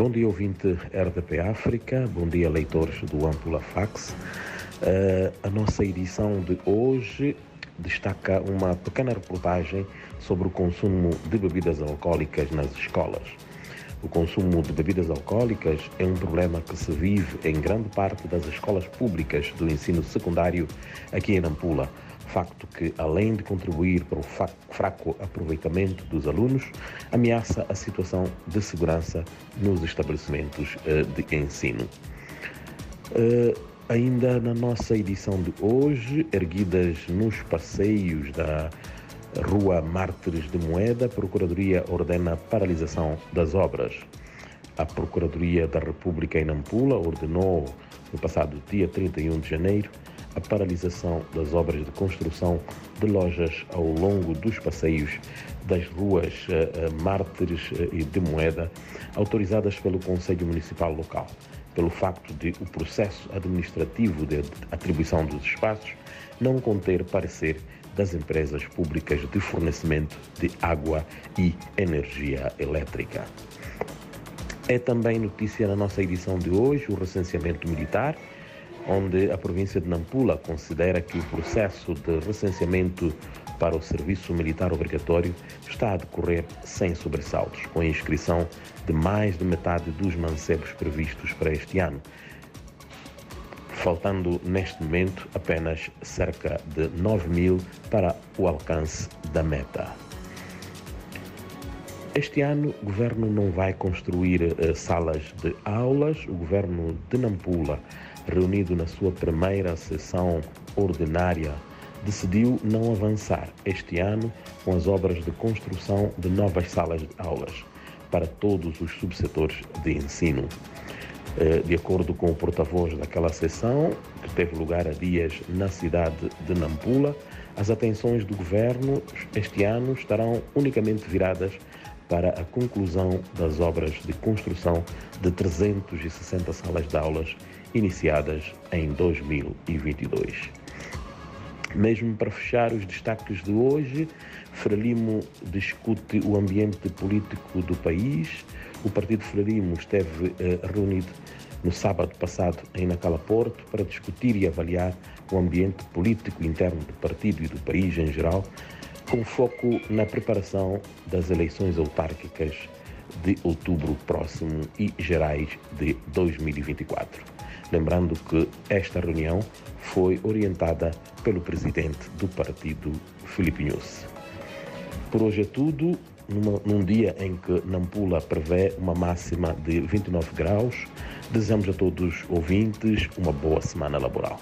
Bom dia, ouvinte RDP África. Bom dia, leitores do Ampula Fax. Uh, a nossa edição de hoje destaca uma pequena reportagem sobre o consumo de bebidas alcoólicas nas escolas. O consumo de bebidas alcoólicas é um problema que se vive em grande parte das escolas públicas do ensino secundário aqui em Nampula facto que, além de contribuir para o fraco aproveitamento dos alunos, ameaça a situação de segurança nos estabelecimentos eh, de ensino. Eh, ainda na nossa edição de hoje, erguidas nos passeios da Rua Mártires de Moeda, a Procuradoria ordena paralisação das obras. A Procuradoria da República em Nampula ordenou, no passado dia 31 de janeiro, a paralisação das obras de construção de lojas ao longo dos passeios das ruas uh, Mártires uh, e de Moeda, autorizadas pelo Conselho Municipal local, pelo facto de o processo administrativo de atribuição dos espaços não conter parecer das empresas públicas de fornecimento de água e energia elétrica. É também notícia na nossa edição de hoje o recenseamento militar onde a província de Nampula considera que o processo de recenseamento para o serviço militar obrigatório está a decorrer sem sobressaltos, com a inscrição de mais de metade dos mancebos previstos para este ano, faltando neste momento apenas cerca de 9 mil para o alcance da meta. Este ano o governo não vai construir uh, salas de aulas. O governo de Nampula reunido na sua primeira sessão ordinária, decidiu não avançar este ano com as obras de construção de novas salas de aulas para todos os subsetores de ensino. Eh, de acordo com o porta-voz daquela sessão, que teve lugar há dias na cidade de Nampula, as atenções do governo este ano estarão unicamente viradas para a conclusão das obras de construção de 360 salas de aulas iniciadas em 2022. Mesmo para fechar os destaques de hoje, Frelimo discute o ambiente político do país. O Partido Frelimo esteve eh, reunido no sábado passado em Nacala Porto para discutir e avaliar o ambiente político interno do partido e do país em geral, com foco na preparação das eleições autárquicas de outubro próximo e gerais de 2024. Lembrando que esta reunião foi orientada pelo presidente do partido, Filipe Nunes. Por hoje é tudo. Numa, num dia em que Nampula prevê uma máxima de 29 graus, desejamos a todos ouvintes uma boa semana laboral.